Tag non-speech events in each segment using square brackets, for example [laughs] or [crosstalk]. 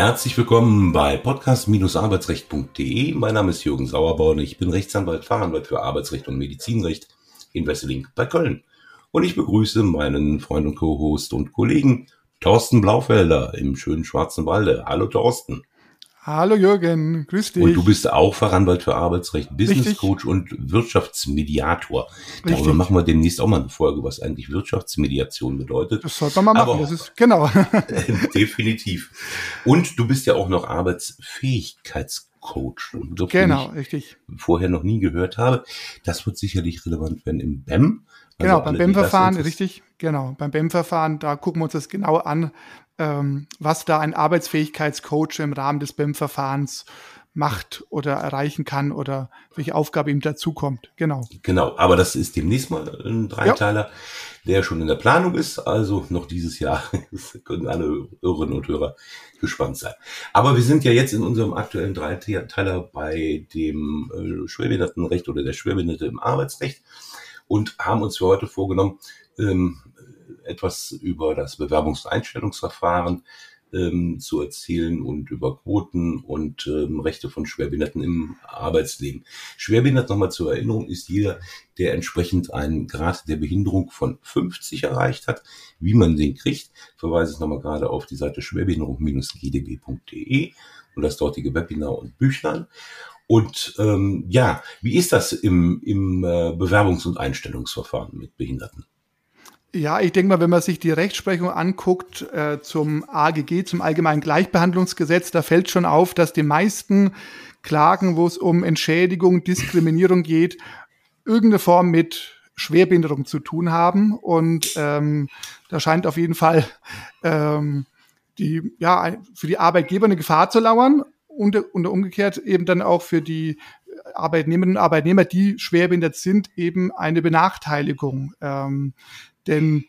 Herzlich willkommen bei podcast-arbeitsrecht.de. Mein Name ist Jürgen Sauerborn. Ich bin Rechtsanwalt, Fachanwalt für Arbeitsrecht und Medizinrecht in Wesseling bei Köln. Und ich begrüße meinen Freund und Co-Host und Kollegen Thorsten Blaufelder im schönen Schwarzen Walde. Hallo Thorsten. Hallo Jürgen, grüß dich. Und du bist auch Fachanwalt für Arbeitsrecht, Business. Coach und Wirtschaftsmediator. Darüber Richtig. machen wir demnächst auch mal eine Folge, was eigentlich Wirtschaftsmediation bedeutet. Das sollte man mal machen, Aber, das ist, genau. [laughs] definitiv. Und du bist ja auch noch Arbeitsfähigkeitscoach. Genau, richtig. Vorher noch nie gehört habe. Das wird sicherlich relevant werden im BEM. Also genau, beim BEM-Verfahren, richtig. Genau, beim BEM-Verfahren, da gucken wir uns das genau an, ähm, was da ein Arbeitsfähigkeitscoach im Rahmen des BEM-Verfahrens macht oder erreichen kann oder welche Aufgabe ihm dazukommt. Genau. Genau, aber das ist demnächst mal ein Dreiteiler, ja. der schon in der Planung ist. Also noch dieses Jahr [laughs] können alle Hörerinnen und Hörer gespannt sein. Aber wir sind ja jetzt in unserem aktuellen Dreiteiler bei dem äh, Schwerbehindertenrecht oder der Schwerbehinderte im Arbeitsrecht und haben uns für heute vorgenommen, ähm, etwas über das Bewerbungseinstellungsverfahren ähm, zu erzählen und über Quoten und ähm, Rechte von Schwerbehinderten im Arbeitsleben. Schwerbehindert nochmal zur Erinnerung ist jeder, der entsprechend einen Grad der Behinderung von 50 erreicht hat. Wie man den kriegt, verweise ich nochmal gerade auf die Seite schwerbehinderung-gdb.de und das dortige Webinar und Büchlein. Und ähm, ja, wie ist das im, im äh, Bewerbungs- und Einstellungsverfahren mit Behinderten? Ja, ich denke mal, wenn man sich die Rechtsprechung anguckt äh, zum AGG, zum Allgemeinen Gleichbehandlungsgesetz, da fällt schon auf, dass die meisten Klagen, wo es um Entschädigung, Diskriminierung geht, irgendeine Form mit Schwerbehinderung zu tun haben. Und ähm, da scheint auf jeden Fall ähm, die, ja, für die Arbeitgeber eine Gefahr zu lauern und, und umgekehrt eben dann auch für die Arbeitnehmerinnen und Arbeitnehmer, die schwerbehindert sind, eben eine Benachteiligung. Ähm, denn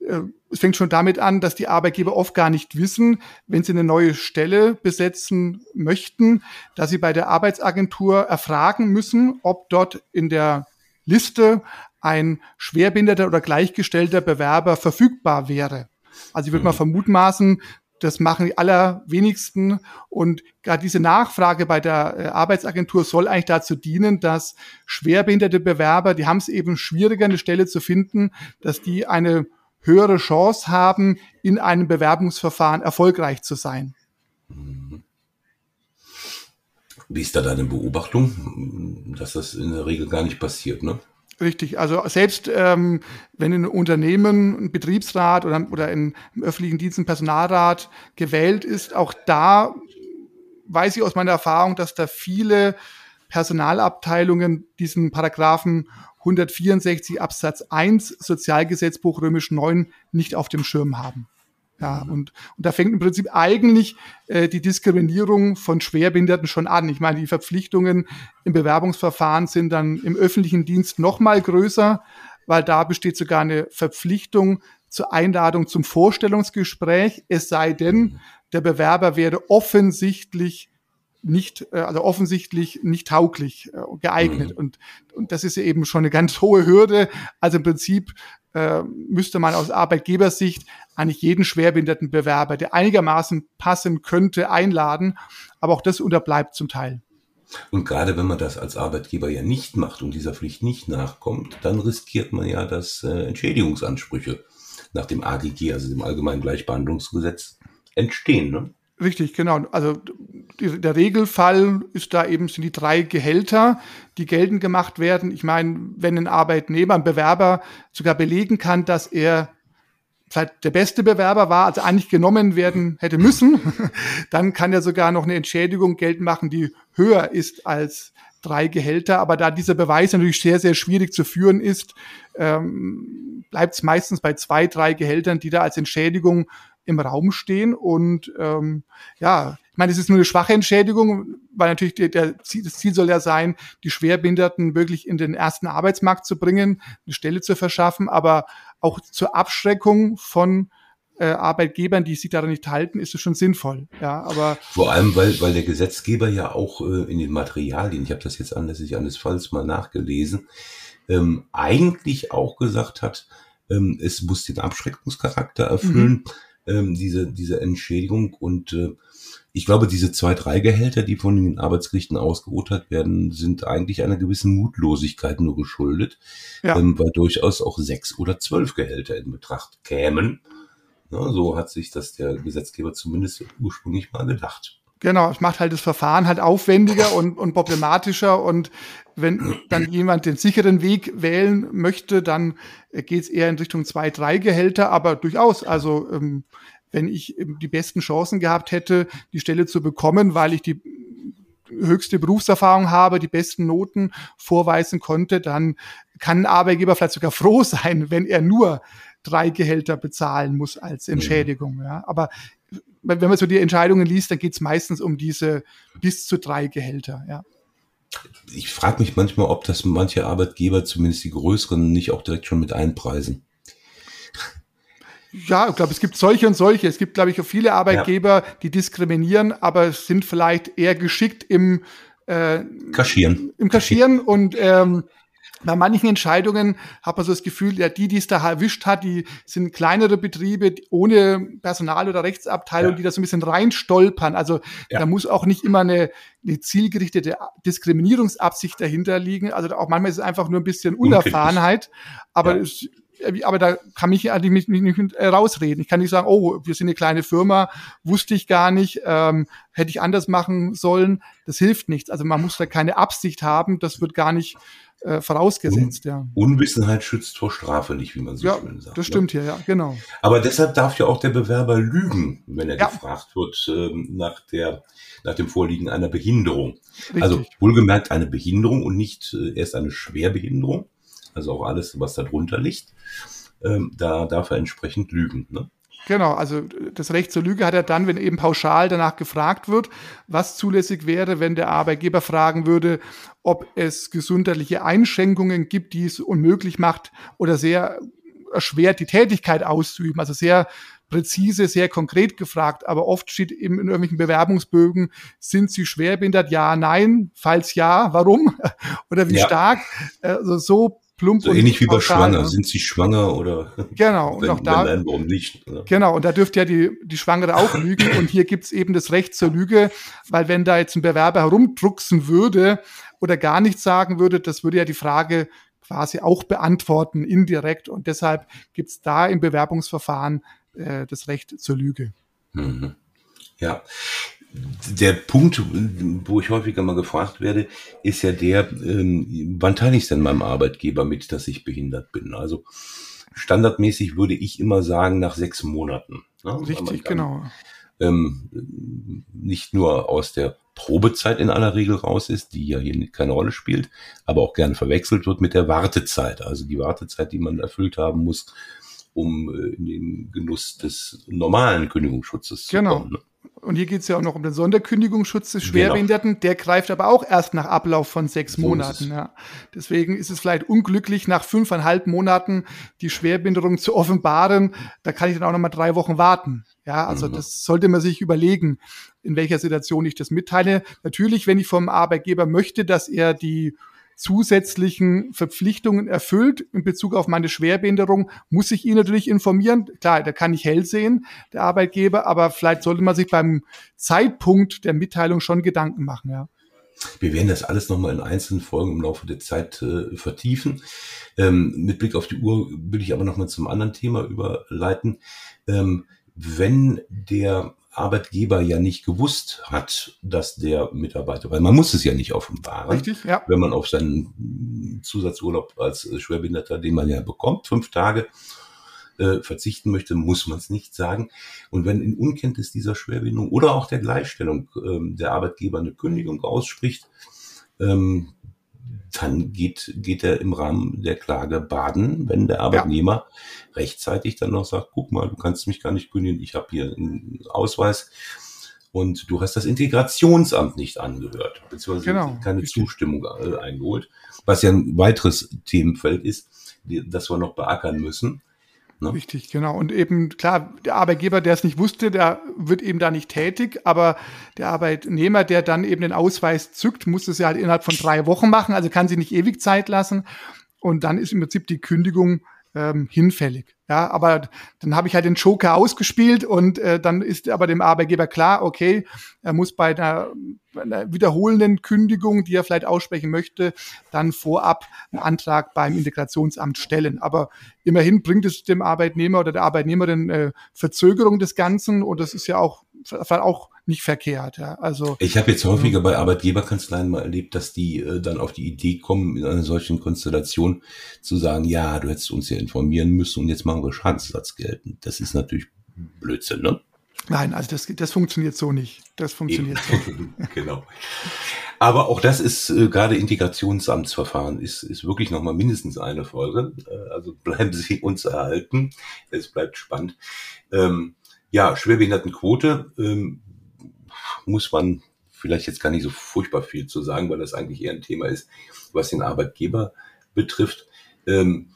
äh, es fängt schon damit an, dass die Arbeitgeber oft gar nicht wissen, wenn sie eine neue Stelle besetzen möchten, dass sie bei der Arbeitsagentur erfragen müssen, ob dort in der Liste ein schwerbehinderter oder gleichgestellter Bewerber verfügbar wäre. Also ich würde mal mhm. vermutmaßen, das machen die allerwenigsten. Und gerade diese Nachfrage bei der äh, Arbeitsagentur soll eigentlich dazu dienen, dass schwerbehinderte Bewerber, die haben es eben schwieriger, eine Stelle zu finden, dass die eine höhere Chance haben, in einem Bewerbungsverfahren erfolgreich zu sein. Wie ist da deine Beobachtung, dass das in der Regel gar nicht passiert, ne? Richtig, also selbst ähm, wenn in Unternehmen ein Betriebsrat oder, oder in, im öffentlichen Dienst ein Personalrat gewählt ist, auch da weiß ich aus meiner Erfahrung, dass da viele Personalabteilungen diesen Paragraphen 164 Absatz 1 Sozialgesetzbuch römisch 9 nicht auf dem Schirm haben. Ja, und, und da fängt im Prinzip eigentlich äh, die Diskriminierung von Schwerbehinderten schon an. Ich meine, die Verpflichtungen im Bewerbungsverfahren sind dann im öffentlichen Dienst noch mal größer, weil da besteht sogar eine Verpflichtung zur Einladung zum Vorstellungsgespräch, es sei denn, der Bewerber wäre offensichtlich nicht, äh, also offensichtlich nicht tauglich äh, geeignet. Mhm. Und, und das ist ja eben schon eine ganz hohe Hürde. Also im Prinzip äh, müsste man aus Arbeitgebersicht eigentlich jeden schwerbehinderten Bewerber, der einigermaßen passen könnte, einladen. Aber auch das unterbleibt zum Teil. Und gerade wenn man das als Arbeitgeber ja nicht macht und dieser Pflicht nicht nachkommt, dann riskiert man ja, dass äh, Entschädigungsansprüche nach dem AGG, also dem Allgemeinen Gleichbehandlungsgesetz, entstehen. Ne? Richtig, genau. Also der Regelfall ist da eben sind die drei Gehälter, die geltend gemacht werden. Ich meine, wenn ein Arbeitnehmer, ein Bewerber sogar belegen kann, dass er der beste Bewerber war, also eigentlich genommen werden hätte müssen, [laughs] dann kann er sogar noch eine Entschädigung geltend machen, die höher ist als drei Gehälter. Aber da dieser Beweis natürlich sehr, sehr schwierig zu führen ist, ähm, bleibt es meistens bei zwei, drei Gehältern, die da als Entschädigung im Raum stehen. Und ähm, ja, ich meine, es ist nur eine schwache Entschädigung, weil natürlich der, der Ziel, das Ziel soll ja sein, die Schwerbehinderten wirklich in den ersten Arbeitsmarkt zu bringen, eine Stelle zu verschaffen, aber auch zur Abschreckung von äh, Arbeitgebern, die sich daran nicht halten, ist es schon sinnvoll. Ja, aber vor allem, weil weil der Gesetzgeber ja auch äh, in den Materialien, ich habe das jetzt anlässlich eines Falls mal nachgelesen, ähm, eigentlich auch gesagt hat, ähm, es muss den Abschreckungscharakter erfüllen. Mhm ähm, diese, diese Entschädigung. Und äh, ich glaube, diese zwei, drei Gehälter, die von den Arbeitsgerichten ausgeurteilt werden, sind eigentlich einer gewissen Mutlosigkeit nur geschuldet, ja. ähm, weil durchaus auch sechs oder zwölf Gehälter in Betracht kämen. Ja, so hat sich das der Gesetzgeber zumindest ursprünglich mal gedacht. Genau, es macht halt das Verfahren halt aufwendiger und, und problematischer und wenn dann jemand den sicheren Weg wählen möchte, dann geht es eher in Richtung zwei, drei Gehälter, aber durchaus, also ähm, wenn ich die besten Chancen gehabt hätte, die Stelle zu bekommen, weil ich die höchste Berufserfahrung habe, die besten Noten vorweisen konnte, dann kann ein Arbeitgeber vielleicht sogar froh sein, wenn er nur drei Gehälter bezahlen muss als mhm. Entschädigung. Ja. Aber wenn man so die Entscheidungen liest, dann geht es meistens um diese bis zu drei Gehälter. Ja. Ich frage mich manchmal, ob das manche Arbeitgeber, zumindest die größeren, nicht auch direkt schon mit einpreisen. Ja, ich glaube, es gibt solche und solche. Es gibt, glaube ich, auch viele Arbeitgeber, ja. die diskriminieren, aber sind vielleicht eher geschickt im äh, Kaschieren. Im Kaschieren und ähm, bei manchen Entscheidungen hat man so das Gefühl, ja, die, die es da erwischt hat, die sind kleinere Betriebe ohne Personal- oder Rechtsabteilung, ja. die da so ein bisschen reinstolpern. Also ja. da muss auch nicht immer eine, eine zielgerichtete Diskriminierungsabsicht dahinter liegen. Also auch manchmal ist es einfach nur ein bisschen Unerfahrenheit. Aber ja. es, äh, aber da kann ich eigentlich nicht, nicht, nicht rausreden. Ich kann nicht sagen, oh, wir sind eine kleine Firma, wusste ich gar nicht, ähm, hätte ich anders machen sollen. Das hilft nichts. Also man muss da keine Absicht haben. Das wird gar nicht äh, vorausgesetzt, Un ja. Unwissenheit schützt vor Strafe nicht, wie man so ja, schön sagt. Das ne? stimmt hier, ja, genau. Aber deshalb darf ja auch der Bewerber lügen, wenn er ja. gefragt wird ähm, nach der nach dem Vorliegen einer Behinderung. Richtig. Also wohlgemerkt eine Behinderung und nicht äh, erst eine Schwerbehinderung, also auch alles, was darunter liegt. Ähm, da darf er entsprechend lügen. Ne? Genau, also das Recht zur Lüge hat er dann, wenn eben pauschal danach gefragt wird, was zulässig wäre, wenn der Arbeitgeber fragen würde, ob es gesundheitliche Einschränkungen gibt, die es unmöglich macht oder sehr erschwert, die Tätigkeit auszuüben. Also sehr präzise, sehr konkret gefragt, aber oft steht eben in irgendwelchen Bewerbungsbögen, sind Sie schwerbehindert? Ja, nein. Falls ja, warum? [laughs] oder wie ja. stark? Also so plump. So ähnlich wie bei Schwanger. Ne? Sind sie schwanger oder? Genau. [laughs] Und auch da, nein, warum nicht? Oder? Genau. Und da dürfte ja die, die Schwangere auch lügen. Und hier gibt's eben das Recht zur Lüge, weil wenn da jetzt ein Bewerber herumdrucksen würde oder gar nichts sagen würde, das würde ja die Frage quasi auch beantworten, indirekt. Und deshalb gibt's da im Bewerbungsverfahren äh, das Recht zur Lüge. Mhm. Ja, der Punkt, wo ich häufiger mal gefragt werde, ist ja der, ähm, wann teile ich denn meinem Arbeitgeber mit, dass ich behindert bin? Also standardmäßig würde ich immer sagen, nach sechs Monaten. Ne? Richtig, dann, genau. Ähm, nicht nur aus der Probezeit in aller Regel raus ist, die ja hier keine Rolle spielt, aber auch gerne verwechselt wird mit der Wartezeit. Also die Wartezeit, die man erfüllt haben muss, um äh, in den Genuss des normalen Kündigungsschutzes genau. zu kommen. Genau. Und hier geht es ja auch noch um den Sonderkündigungsschutz des genau. Schwerbehinderten. Genau. Der greift aber auch erst nach Ablauf von sechs so Monaten. Ja. Deswegen ist es vielleicht unglücklich, nach fünfeinhalb Monaten die Schwerbehinderung zu offenbaren. Da kann ich dann auch noch mal drei Wochen warten. Ja, also mhm. das sollte man sich überlegen, in welcher Situation ich das mitteile. Natürlich, wenn ich vom Arbeitgeber möchte, dass er die zusätzlichen Verpflichtungen erfüllt in Bezug auf meine Schwerbehinderung, muss ich ihn natürlich informieren. Klar, da kann ich hell sehen, der Arbeitgeber, aber vielleicht sollte man sich beim Zeitpunkt der Mitteilung schon Gedanken machen, ja. Wir werden das alles nochmal in einzelnen Folgen im Laufe der Zeit äh, vertiefen. Ähm, mit Blick auf die Uhr will ich aber nochmal zum anderen Thema überleiten. Ähm, wenn der Arbeitgeber ja nicht gewusst hat, dass der Mitarbeiter, weil man muss es ja nicht offenbaren, Richtig, ja. wenn man auf seinen Zusatzurlaub als Schwerbehinderter, den man ja bekommt, fünf Tage äh, verzichten möchte, muss man es nicht sagen. Und wenn in Unkenntnis dieser Schwerbehinderung oder auch der Gleichstellung ähm, der Arbeitgeber eine Kündigung ausspricht, ähm, dann geht, geht er im Rahmen der Klage baden, wenn der Arbeitnehmer ja. rechtzeitig dann noch sagt, guck mal, du kannst mich gar nicht kündigen, ich habe hier einen Ausweis und du hast das Integrationsamt nicht angehört, beziehungsweise genau. keine Zustimmung äh, eingeholt, was ja ein weiteres Themenfeld ist, das wir noch beackern müssen. Ne? Richtig, genau. Und eben, klar, der Arbeitgeber, der es nicht wusste, der wird eben da nicht tätig, aber der Arbeitnehmer, der dann eben den Ausweis zückt, muss es ja halt innerhalb von drei Wochen machen, also kann sie nicht ewig Zeit lassen. Und dann ist im Prinzip die Kündigung ähm, hinfällig. Ja, aber dann habe ich halt den Joker ausgespielt und äh, dann ist aber dem Arbeitgeber klar, okay, er muss bei einer, bei einer wiederholenden Kündigung, die er vielleicht aussprechen möchte, dann vorab einen Antrag beim Integrationsamt stellen. Aber immerhin bringt es dem Arbeitnehmer oder der Arbeitnehmerin äh, Verzögerung des Ganzen und das ist ja auch auch nicht verkehrt. Ja. Also ich habe jetzt häufiger bei Arbeitgeberkanzleien mal erlebt, dass die äh, dann auf die Idee kommen, in einer solchen Konstellation zu sagen, ja, du hättest uns ja informieren müssen und jetzt machen wir Schadensersatz geltend. Das ist natürlich Blödsinn, ne? Nein, also das, das funktioniert so nicht. Das funktioniert Eben. so. [laughs] genau. Aber auch das ist äh, gerade Integrationsamtsverfahren ist, ist wirklich nochmal mindestens eine Folge. Äh, also bleiben Sie uns erhalten. Es bleibt spannend. Ähm, ja, Schwerbehindertenquote ähm, muss man vielleicht jetzt gar nicht so furchtbar viel zu sagen, weil das eigentlich eher ein Thema ist, was den Arbeitgeber betrifft. Ähm,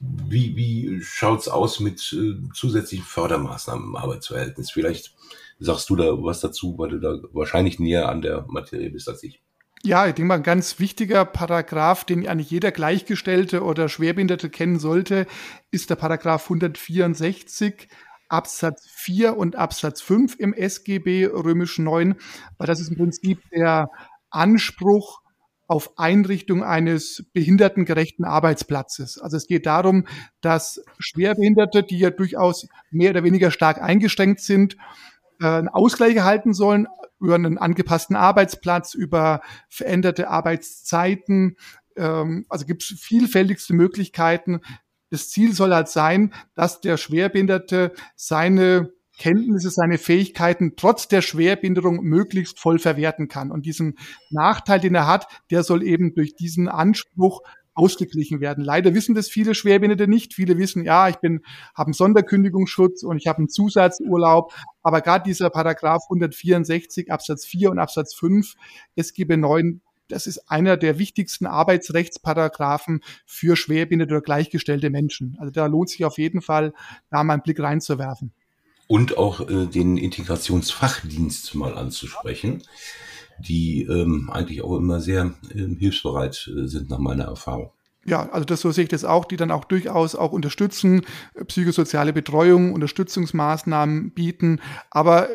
wie wie schaut's aus mit äh, zusätzlichen Fördermaßnahmen im Arbeitsverhältnis? Vielleicht sagst du da was dazu, weil du da wahrscheinlich näher an der Materie bist als ich. Ja, ich denke mal, ein ganz wichtiger Paragraph, den eigentlich jeder Gleichgestellte oder Schwerbehinderte kennen sollte, ist der Paragraph 164 Absatz 4 und Absatz 5 im SGB römisch 9, weil das ist im Prinzip der Anspruch auf Einrichtung eines behindertengerechten Arbeitsplatzes. Also es geht darum, dass Schwerbehinderte, die ja durchaus mehr oder weniger stark eingeschränkt sind, äh, einen Ausgleich erhalten sollen über einen angepassten Arbeitsplatz, über veränderte Arbeitszeiten. Ähm, also gibt es vielfältigste Möglichkeiten, das Ziel soll halt sein, dass der Schwerbehinderte seine Kenntnisse, seine Fähigkeiten trotz der Schwerbehinderung möglichst voll verwerten kann. Und diesen Nachteil, den er hat, der soll eben durch diesen Anspruch ausgeglichen werden. Leider wissen das viele Schwerbehinderte nicht. Viele wissen, ja, ich bin, habe einen Sonderkündigungsschutz und ich habe einen Zusatzurlaub. Aber gerade dieser Paragraph 164 Absatz 4 und Absatz 5 SGB 9 das ist einer der wichtigsten Arbeitsrechtsparagraphen für schwerbehinderte oder gleichgestellte Menschen. Also da lohnt sich auf jeden Fall, da mal einen Blick reinzuwerfen. Und auch äh, den Integrationsfachdienst mal anzusprechen, die ähm, eigentlich auch immer sehr äh, hilfsbereit äh, sind nach meiner Erfahrung. Ja, also das so sehe ich das auch, die dann auch durchaus auch unterstützen, psychosoziale Betreuung, Unterstützungsmaßnahmen bieten. Aber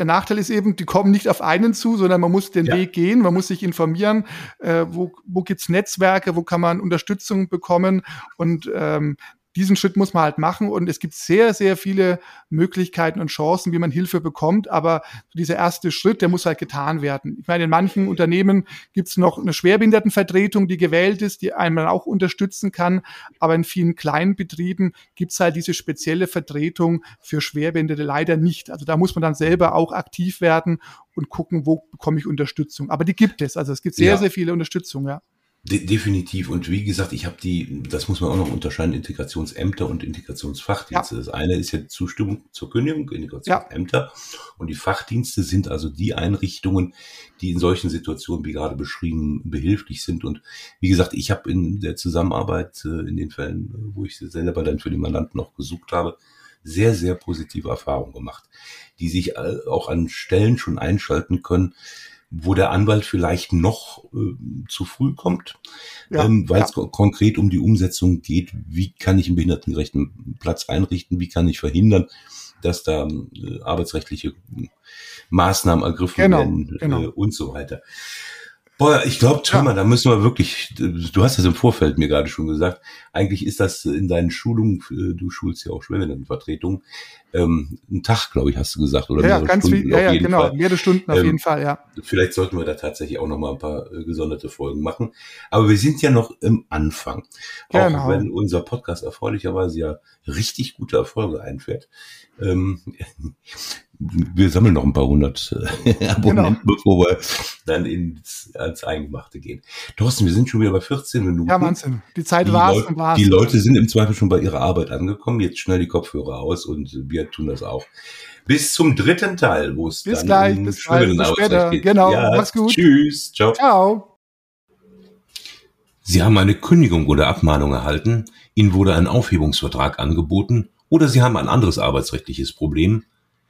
der Nachteil ist eben, die kommen nicht auf einen zu, sondern man muss den ja. Weg gehen, man muss sich informieren, äh, wo, wo gibt's Netzwerke, wo kann man Unterstützung bekommen und ähm, diesen Schritt muss man halt machen und es gibt sehr, sehr viele Möglichkeiten und Chancen, wie man Hilfe bekommt, aber dieser erste Schritt, der muss halt getan werden. Ich meine, in manchen Unternehmen gibt es noch eine Schwerbehindertenvertretung, die gewählt ist, die einen auch unterstützen kann, aber in vielen kleinen Betrieben gibt es halt diese spezielle Vertretung für Schwerbehinderte leider nicht. Also da muss man dann selber auch aktiv werden und gucken, wo bekomme ich Unterstützung. Aber die gibt es. Also es gibt sehr, ja. sehr viele Unterstützung, ja. De definitiv. Und wie gesagt, ich habe die, das muss man auch noch unterscheiden, Integrationsämter und Integrationsfachdienste. Ja. Das eine ist ja Zustimmung zur Kündigung, Integrationsämter. Ja. Und die Fachdienste sind also die Einrichtungen, die in solchen Situationen, wie gerade beschrieben, behilflich sind. Und wie gesagt, ich habe in der Zusammenarbeit, äh, in den Fällen, wo ich selber dann für die Mandanten noch gesucht habe, sehr, sehr positive Erfahrungen gemacht, die sich äh, auch an Stellen schon einschalten können, wo der Anwalt vielleicht noch äh, zu früh kommt, ja, ähm, weil es ja. konkret um die Umsetzung geht. Wie kann ich einen behindertengerechten Platz einrichten? Wie kann ich verhindern, dass da äh, arbeitsrechtliche Maßnahmen ergriffen genau, werden genau. Äh, und so weiter. Boah, ich glaube, Thomas, ja. da müssen wir wirklich, du hast das im Vorfeld mir gerade schon gesagt, eigentlich ist das in deinen Schulungen, äh, du schulst ja auch Schwellenvertretung, ähm, ein Tag, glaube ich, hast du gesagt, oder? Ja, ganz Stunden viel, ja, ja, genau, Fall. mehrere Stunden auf ähm, jeden Fall, ja. Vielleicht sollten wir da tatsächlich auch noch mal ein paar äh, gesonderte Folgen machen. Aber wir sind ja noch im Anfang. Genau. Auch wenn unser Podcast erfreulicherweise ja richtig gute Erfolge einfährt. Ähm, wir sammeln noch ein paar hundert äh, [laughs] Abonnenten, genau. bevor wir dann ins, ans Eingemachte gehen. Thorsten, wir sind schon wieder bei 14 Minuten. Ja, Wahnsinn. Die Zeit war es und war Die Leute sind im Zweifel schon bei ihrer Arbeit angekommen. Jetzt schnell die Kopfhörer aus und wir tun das auch. Bis zum dritten Teil, wo es bis dann gleich, um bis gleich, bis später. Geht. Genau, ja, mach's gut. Tschüss, ciao. Ciao. Sie haben eine Kündigung oder Abmahnung erhalten, Ihnen wurde ein Aufhebungsvertrag angeboten oder Sie haben ein anderes arbeitsrechtliches Problem,